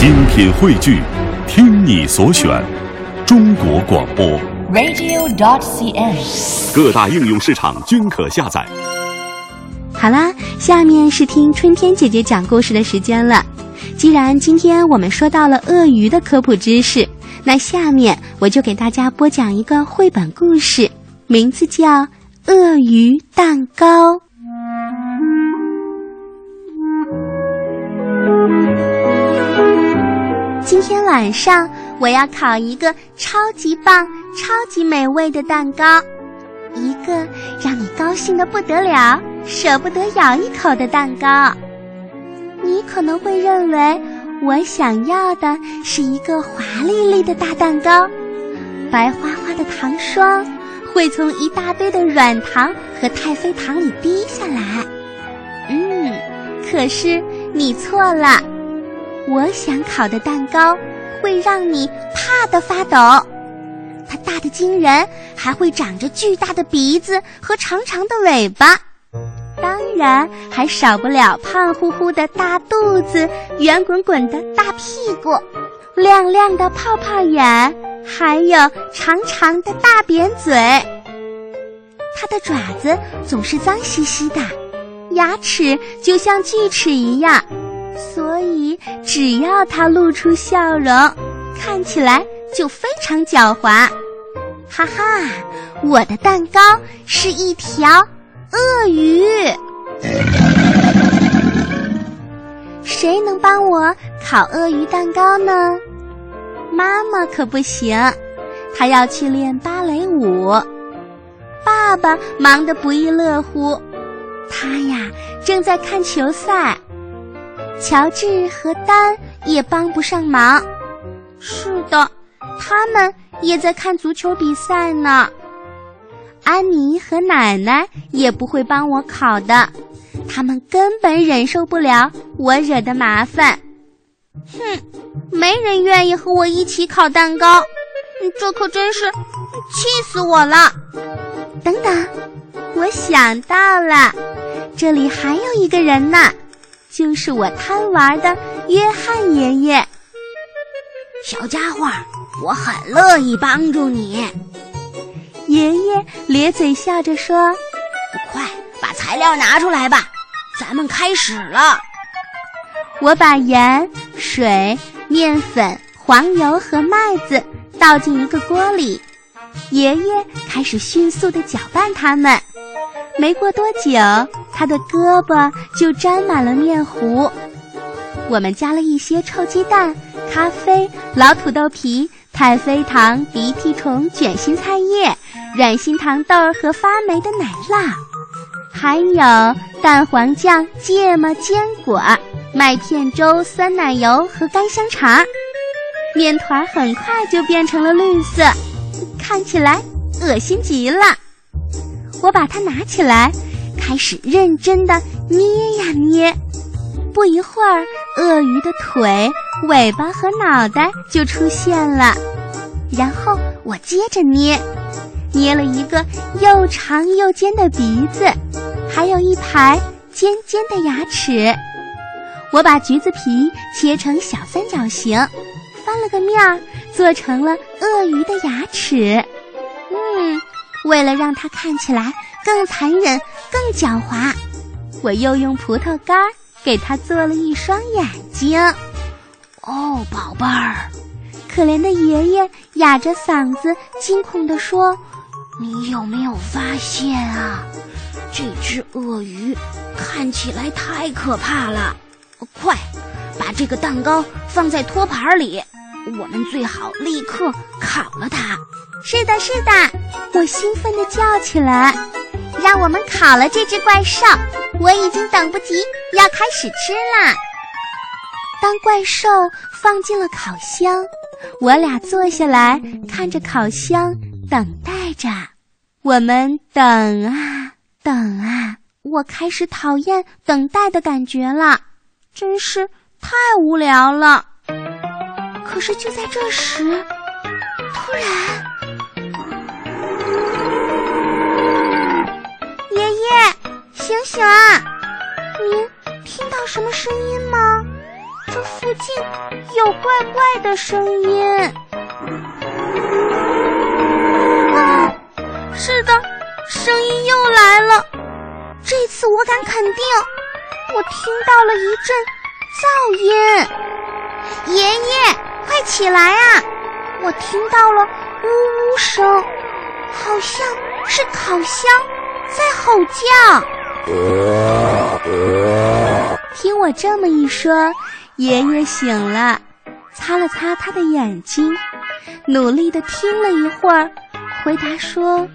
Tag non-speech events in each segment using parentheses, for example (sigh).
精品汇聚，听你所选，中国广播。radio.dot.cn，。各大应用市场均可下载。好啦，下面是听春天姐姐讲故事的时间了。既然今天我们说到了鳄鱼的科普知识，那下面我就给大家播讲一个绘本故事，名字叫《鳄鱼蛋糕》。晚上我要烤一个超级棒、超级美味的蛋糕，一个让你高兴的不得了、舍不得咬一口的蛋糕。你可能会认为我想要的是一个华丽丽的大蛋糕，白花花的糖霜会从一大堆的软糖和太妃糖里滴下来。嗯，可是你错了。我想烤的蛋糕会让你怕得发抖，它大得惊人，还会长着巨大的鼻子和长长的尾巴，当然还少不了胖乎乎的大肚子、圆滚滚的大屁股、亮亮的泡泡眼，还有长长的大扁嘴。它的爪子总是脏兮兮的，牙齿就像锯齿一样。所以，只要他露出笑容，看起来就非常狡猾。哈哈，我的蛋糕是一条鳄鱼。谁能帮我烤鳄鱼蛋糕呢？妈妈可不行，她要去练芭蕾舞。爸爸忙得不亦乐乎，他呀正在看球赛。乔治和丹也帮不上忙。是的，他们也在看足球比赛呢。安妮和奶奶也不会帮我烤的，他们根本忍受不了我惹的麻烦。哼，没人愿意和我一起烤蛋糕，这可真是气死我了！等等，我想到了，这里还有一个人呢。就是我贪玩的约翰爷爷，小家伙，我很乐意帮助你。爷爷咧嘴笑着说：“快把材料拿出来吧，咱们开始了。”我把盐、水、面粉、黄油和麦子倒进一个锅里，爷爷开始迅速地搅拌它们。没过多久，他的胳膊就沾满了面糊。我们加了一些臭鸡蛋、咖啡、老土豆皮、太妃糖、鼻涕虫、卷心菜叶、软心糖豆和发霉的奶酪，还有蛋黄酱、芥末、坚果、麦片粥、酸奶油和干香肠。面团很快就变成了绿色，看起来恶心极了。我把它拿起来，开始认真的捏呀捏。不一会儿，鳄鱼的腿、尾巴和脑袋就出现了。然后我接着捏，捏了一个又长又尖的鼻子，还有一排尖尖的牙齿。我把橘子皮切成小三角形，翻了个面儿，做成了鳄鱼的牙齿。嗯。为了让它看起来更残忍、更狡猾，我又用葡萄干儿给它做了一双眼睛。哦，宝贝儿，可怜的爷爷哑着嗓子惊恐地说：“你有没有发现啊？这只鳄鱼看起来太可怕了！快，把这个蛋糕放在托盘里，我们最好立刻烤了它。”是的，是的，我兴奋地叫起来：“让我们烤了这只怪兽！我已经等不及要开始吃啦！”当怪兽放进了烤箱，我俩坐下来看着烤箱，等待着。我们等啊等啊，我开始讨厌等待的感觉了，真是太无聊了。可是就在这时，突然。醒醒啊！您听到什么声音吗？这附近有怪怪的声音。啊，是的，声音又来了。这次我敢肯定，我听到了一阵噪音。爷爷，快起来啊！我听到了呜呜声，好像是烤箱在吼叫。听我这么一说，爷爷醒了，擦了擦他的眼睛，努力的听了一会儿，回答说：“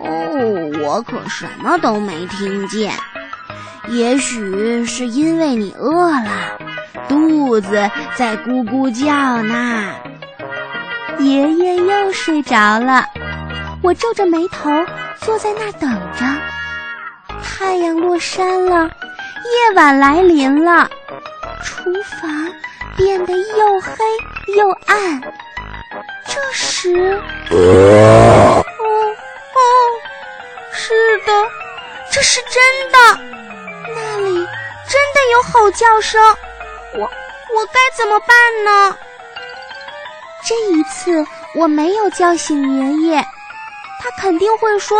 哦，我可什么都没听见。也许是因为你饿了，肚子在咕咕叫呢。”爷爷又睡着了，我皱着眉头坐在那儿等着。太阳落山了，夜晚来临了，厨房变得又黑又暗。这时，哦哦，是的，这是真的，那里真的有吼叫声。我我该怎么办呢？这一次我没有叫醒爷爷，他肯定会说。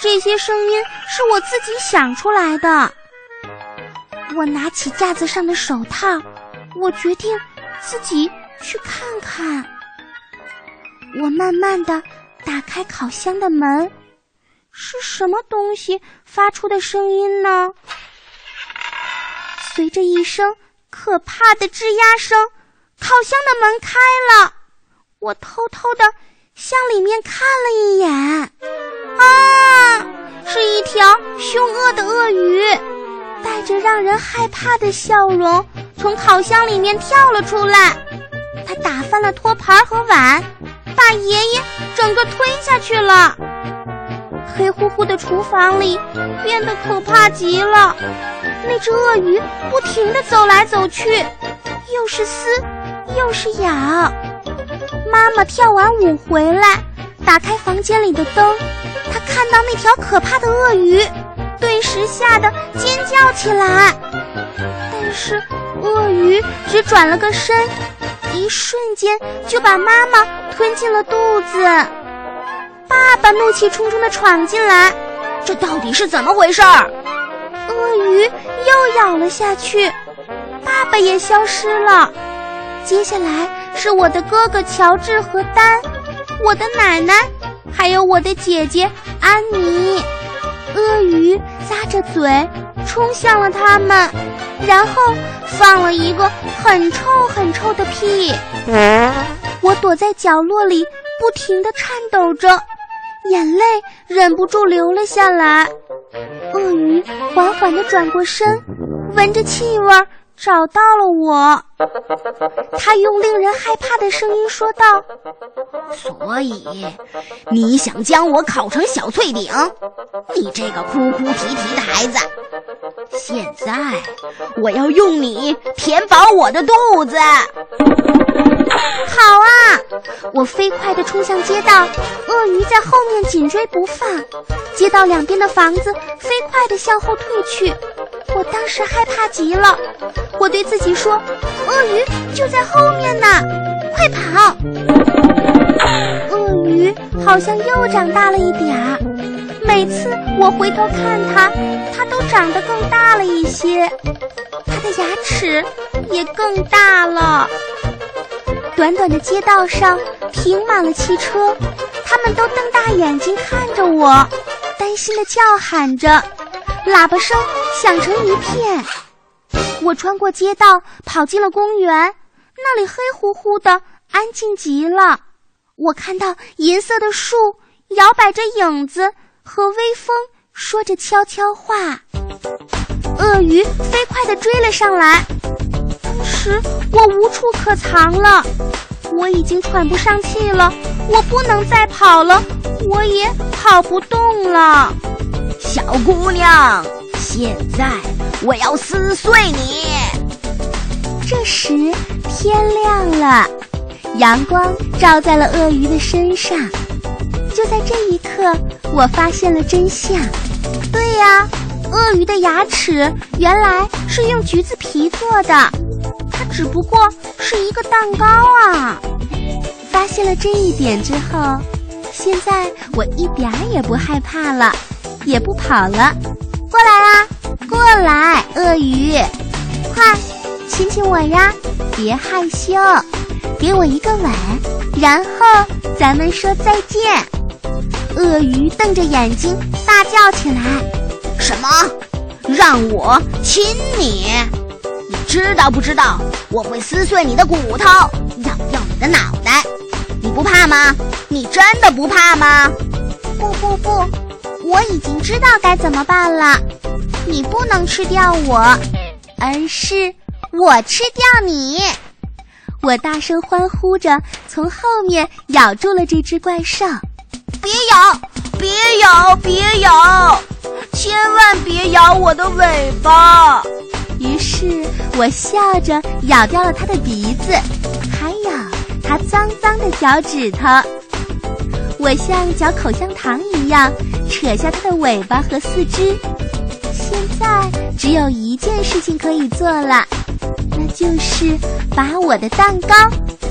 这些声音是我自己想出来的。我拿起架子上的手套，我决定自己去看看。我慢慢的打开烤箱的门，是什么东西发出的声音呢？随着一声可怕的吱呀声，烤箱的门开了。我偷偷的向里面看了一眼。啊！是一条凶恶的鳄鱼，带着让人害怕的笑容，从烤箱里面跳了出来。它打翻了托盘和碗，把爷爷整个吞下去了。黑乎乎的厨房里变得可怕极了。那只鳄鱼不停地走来走去，又是撕，又是咬。妈妈跳完舞回来，打开房间里的灯。他看到那条可怕的鳄鱼，顿时吓得尖叫起来。但是鳄鱼只转了个身，一瞬间就把妈妈吞进了肚子。爸爸怒气冲冲地闯进来，这到底是怎么回事儿？鳄鱼又咬了下去，爸爸也消失了。接下来是我的哥哥乔治和丹，我的奶奶。还有我的姐姐安妮，鳄鱼咂着嘴冲向了他们，然后放了一个很臭很臭的屁。我躲在角落里，不停地颤抖着，眼泪忍不住流了下来。鳄鱼缓缓地转过身，闻着气味儿。找到了我，他用令人害怕的声音说道：“所以，你想将我烤成小脆饼？你这个哭哭啼啼的孩子！现在，我要用你填饱我的肚子。” (laughs) 好啊！我飞快地冲向街道，鳄鱼在后面紧追不放。街道两边的房子飞快地向后退去，我当时害怕极了。我对自己说：“鳄鱼就在后面呢，快跑！”鳄鱼好像又长大了一点儿，每次我回头看它，它都长得更大了一些，它的牙齿也更大了。短短的街道上停满了汽车，他们都瞪大眼睛看着我，担心的叫喊着，喇叭声响成一片。我穿过街道，跑进了公园，那里黑乎乎的，安静极了。我看到银色的树摇摆着影子，和微风说着悄悄话。鳄鱼飞快地追了上来。时，我无处可藏了，我已经喘不上气了，我不能再跑了，我也跑不动了。小姑娘，现在我要撕碎你。这时天亮了，阳光照在了鳄鱼的身上。就在这一刻，我发现了真相。对呀，鳄鱼的牙齿原来是用橘子皮做的。只不过是一个蛋糕啊！发现了这一点之后，现在我一点儿也不害怕了，也不跑了。过来啊，过来，鳄鱼，快亲亲我呀！别害羞，给我一个吻，然后咱们说再见。鳄鱼瞪着眼睛大叫起来：“什么？让我亲你？你知道不知道我会撕碎你的骨头，咬掉你的脑袋？你不怕吗？你真的不怕吗？”“不不不，我已经知道该怎么办了。你不能吃掉我，而是我吃掉你。”我大声欢呼着，从后面咬住了这只怪兽。别咬！别咬！别咬！千万别咬我的尾巴！于是我笑着咬掉了它的鼻子，还有它脏脏的脚趾头。我像嚼口香糖一样扯下它的尾巴和四肢。现在只有一件事情可以做了，那就是把我的蛋糕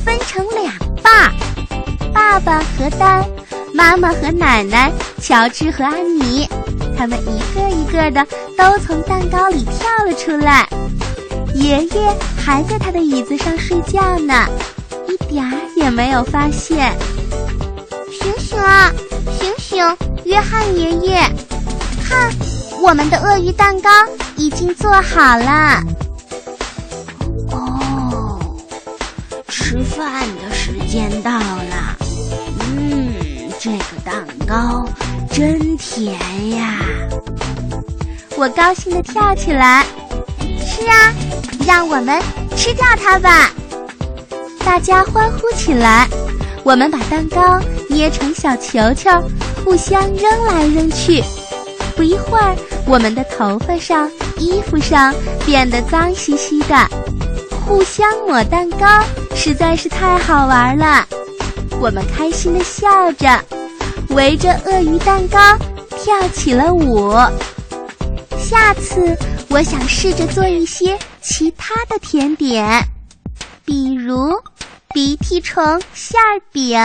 分成两半，爸爸和丹。妈妈和奶奶，乔治和安妮，他们一个一个的都从蛋糕里跳了出来。爷爷还在他的椅子上睡觉呢，一点儿也没有发现。醒醒啊，醒醒，约翰爷爷，看，我们的鳄鱼蛋糕已经做好了。哦，吃饭的时间到了。嗯这个蛋糕真甜！我高兴地跳起来。是啊，让我们吃掉它吧！大家欢呼起来。我们把蛋糕捏成小球球，互相扔来扔去。不一会儿，我们的头发上、衣服上变得脏兮兮的。互相抹蛋糕实在是太好玩了。我们开心地笑着。围着鳄鱼蛋糕跳起了舞。下次我想试着做一些其他的甜点，比如鼻涕虫馅儿饼。